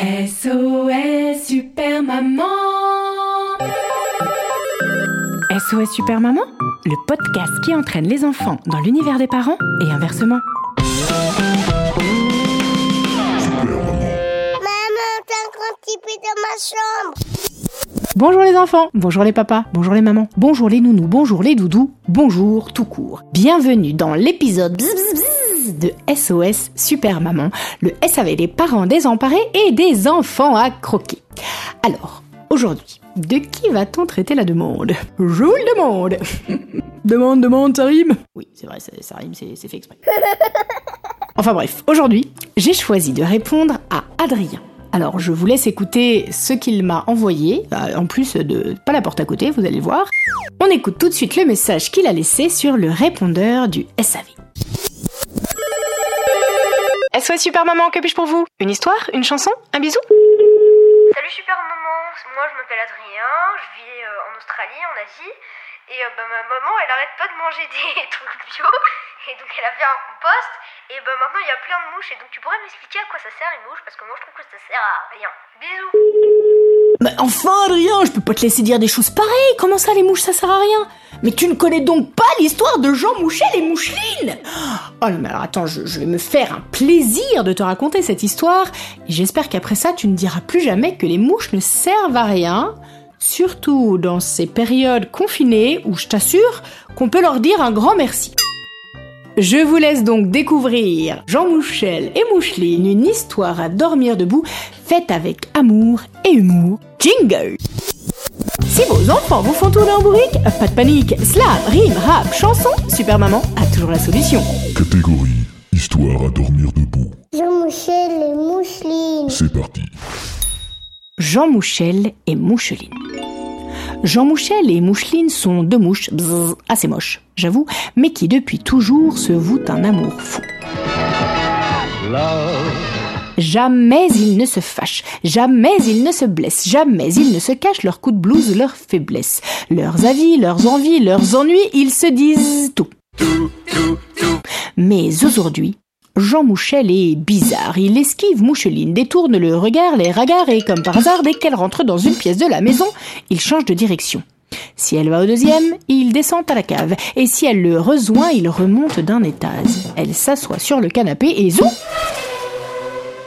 SOS Super Maman SOS Super Maman, le podcast qui entraîne les enfants dans l'univers des parents et inversement. dans ma chambre. Bonjour les enfants, bonjour les papas, bonjour les mamans, bonjour les nounous, bonjour les doudous, bonjour tout court. Bienvenue dans l'épisode de SOS Super Maman, le SAV des parents désemparés et des enfants à croquer. Alors, aujourd'hui, de qui va-t-on traiter la demande? Je vous le demande Demande, demande, ça rime? Oui, c'est vrai, ça, rime, c'est fait exprès. Enfin bref, aujourd'hui, j'ai choisi de répondre à Adrien. Alors je vous laisse écouter ce qu'il m'a envoyé, euh, en plus de pas la porte à côté, vous allez voir. On écoute tout de suite le message qu'il a laissé sur le répondeur du SAV. SOS Super Maman, que puis-je pour vous? Une histoire? Une chanson? Un bisou? Salut Super Maman, moi je m'appelle Adrien, je vis euh, en Australie, en Asie, et euh, bah, ma maman elle arrête pas de manger des trucs bio, et donc elle a fait un compost, et ben maintenant il y a plein de mouches. Et donc tu pourrais m'expliquer à quoi ça sert les mouches? Parce que moi je trouve que ça sert à rien. Bisous. Mais enfin Adrien, je peux pas te laisser dire des choses pareilles. Comment ça les mouches ça sert à rien? Mais tu ne connais donc pas l'histoire de Jean Mouchel et Moucheline Oh non mais alors attends, je, je, vais me faire un plaisir de te raconter cette histoire et j'espère qu'après ça tu ne diras plus jamais que les mouches ne servent à rien. Surtout dans ces périodes confinées où je t'assure qu'on peut leur dire un grand merci. Je vous laisse donc découvrir Jean Mouchel et Moucheline, une histoire à dormir debout, faite avec amour et humour. Jingle Si vos enfants vous font tourner en bourrique, pas de panique, slam, rime, rap, chanson, Super Maman a toujours la solution. Catégorie Histoire à dormir debout. Jean Mouchel et Moucheline. C'est parti. Jean Mouchel et Moucheline. Jean Mouchel et Moucheline sont deux mouches assez moches, j'avoue, mais qui depuis toujours se vouent un amour fou. Jamais ils ne se fâchent, jamais ils ne se blessent, jamais ils ne se cachent leurs coups de blouse, leurs faiblesses, leurs avis, leurs envies, leurs ennuis, ils se disent tout. Mais aujourd'hui, Jean Mouchel est bizarre. Il esquive Moucheline, détourne le regard, les regards et comme par hasard, dès qu'elle rentre dans une pièce de la maison, il change de direction. Si elle va au deuxième, il descend à la cave. Et si elle le rejoint, il remonte d'un étage. Elle s'assoit sur le canapé et zou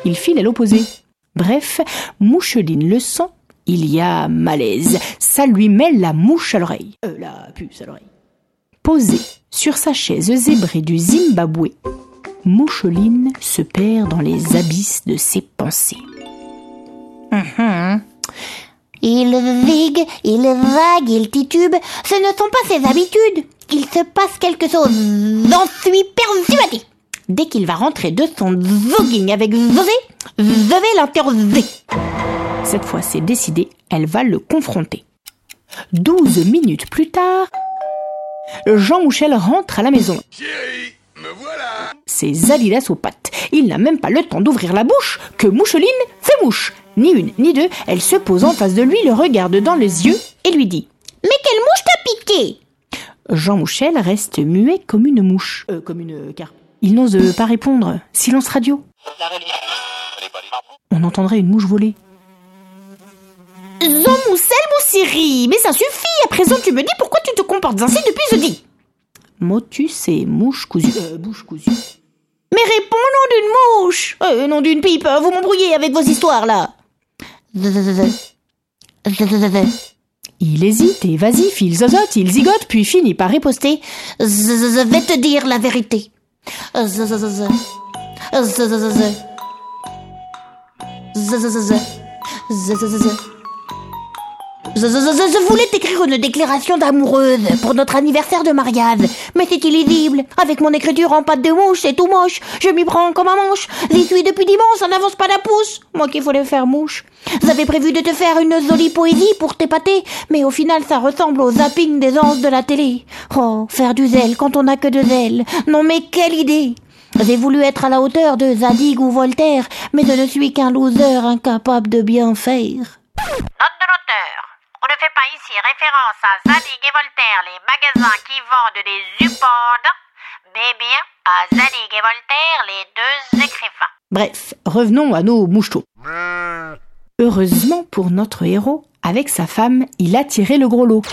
Il file à l'opposé. Bref, Moucheline le sent. Il y a malaise. Ça lui met la mouche à l'oreille. Euh, la puce à l'oreille. Posée sur sa chaise zébrée du Zimbabwe, Moucheline se perd dans les abysses de ses pensées. Mhm. Il vigue, il vague, il titube. Ce ne sont pas ses habitudes. Il se passe quelque chose. J'en suis persuadée. Dès qu'il va rentrer de son voguing avec Zosé, je vais l'interroger. Cette fois, c'est décidé, elle va le confronter. Douze minutes plus tard, Jean Mouchel rentre à la maison. Me voilà Ses alilas aux pattes. Il n'a même pas le temps d'ouvrir la bouche que Moucheline fait mouche. Ni une, ni deux, elle se pose en face de lui, le regarde dans les yeux et lui dit Mais quelle mouche t'a piqué Jean Mouchel reste muet comme une mouche. Euh, comme une car. Il n'ose pas répondre. Silence radio. On entendrait une mouche voler. Jean Moussel, Moussiri, mais ça suffit. À présent, tu me dis pourquoi tu te comportes ainsi depuis jeudi. Motus et mouche cousue. Euh, bouche cousue. Mais réponds nom d'une mouche euh, Nom d'une pipe, vous m'embrouillez avec vos histoires là Il hésite, évasif, il zozote, il zigote, puis finit par riposter. Je vais te dire la vérité. Uh, uh, z z z z. Z z z z z. Z z z z. Z z z z. Je, voulais t'écrire une déclaration d'amoureuse pour notre anniversaire de mariage, mais c'est illisible. Avec mon écriture en pâte de mouche, c'est tout moche. Je m'y prends comme un manche. J'y suis depuis dimanche, ça n'avance pas d'un pouce. Moi qui voulais faire mouche. J'avais prévu de te faire une jolie poésie pour t'épater, mais au final ça ressemble au zapping des anges de la télé. Oh, faire du zèle quand on n'a que de zèle. Non mais quelle idée j'ai voulu être à la hauteur de Zadig ou Voltaire, mais je ne suis qu'un loser incapable de bien faire. Note de l'auteur. On ne fait pas référence à Zadig et Voltaire, les magasins qui vendent des upandes, mais bien à Zadig et Voltaire, les deux écrivains. Bref, revenons à nos mouchetos. Heureusement pour notre héros, avec sa femme, il a tiré le gros lot.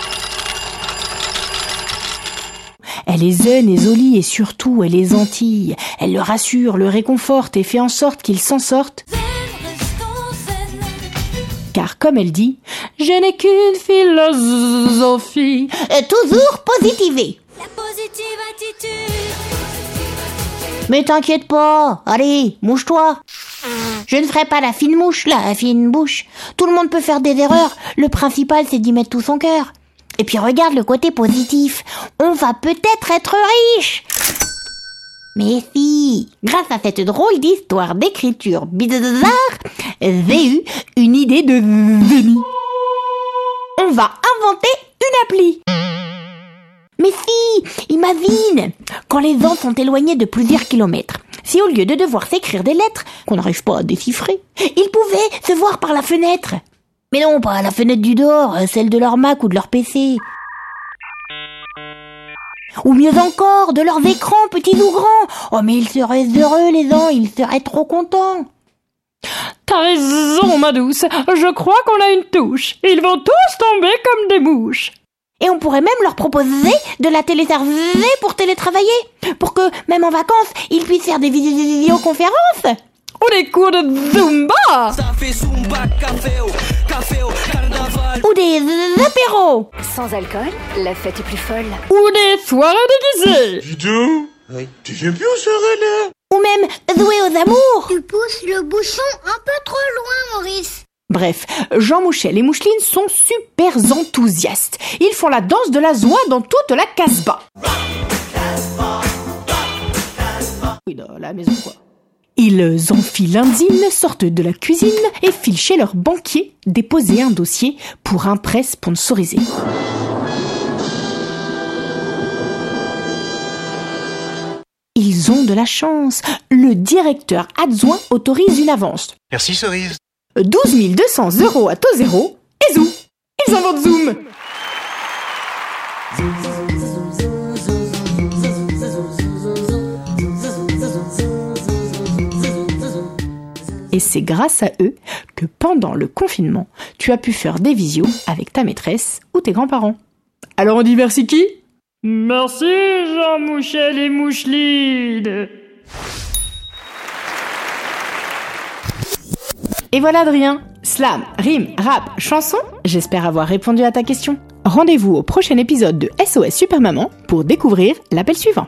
Elle est zen et jolie et surtout elle est gentille. Elle le rassure, le réconforte et fait en sorte qu'il s'en sorte. Car comme elle dit, je n'ai qu'une philosophie. Euh, toujours positivé. La positive attitude. Mais t'inquiète pas, allez, mouche-toi. Je ne ferai pas la fine mouche, la fine bouche. Tout le monde peut faire des erreurs, le principal c'est d'y mettre tout son cœur. Et puis regarde le côté positif, on va peut-être être riche. Mais si, grâce à cette drôle d'histoire d'écriture bizarre, j'ai eu une idée de génie. On va inventer une appli. Mais si, imagine, quand les gens sont éloignés de plusieurs kilomètres, si au lieu de devoir s'écrire des lettres qu'on n'arrive pas à déchiffrer, ils pouvaient se voir par la fenêtre. Mais non, pas la fenêtre du dehors, celle de leur Mac ou de leur PC. Ou mieux encore, de leurs écrans, petits ou grands. Oh, mais ils seraient heureux, les gens, ils seraient trop contents. T'as raison, ma douce. Je crois qu'on a une touche. Ils vont tous tomber comme des mouches. Et on pourrait même leur proposer de la téléserver pour télétravailler. Pour que, même en vacances, ils puissent faire des vidéos- vidéoconférences. Ou des cours de Zumba. Ou des apéros. Sans alcool, la fête est plus folle. Ou des soirées déguisées. Dis donc Tu viens plus au soirée là? Ou même jouer aux amours. Tu pousses le bouchon un peu trop loin, Maurice. Bref, Jean Mouchel et Moucheline sont super enthousiastes. Ils font la danse de la joie dans toute la casbah. Oui, dans la maison quoi. Ils enfilent l'indine, sortent de la cuisine et filent chez leur banquier déposer un dossier pour un prêt sponsorisé. De la chance. Le directeur adjoint autorise une avance. Merci Cerise. 12 200 euros à taux zéro et zou Ils inventent Zoom Et c'est grâce à eux que pendant le confinement, tu as pu faire des visios avec ta maîtresse ou tes grands-parents. Alors on dit merci qui? Merci Jean Mouchel et Moucheline Et voilà Adrien, slam, rime, rap, chanson, j'espère avoir répondu à ta question. Rendez-vous au prochain épisode de SOS Super Maman pour découvrir l'appel suivant.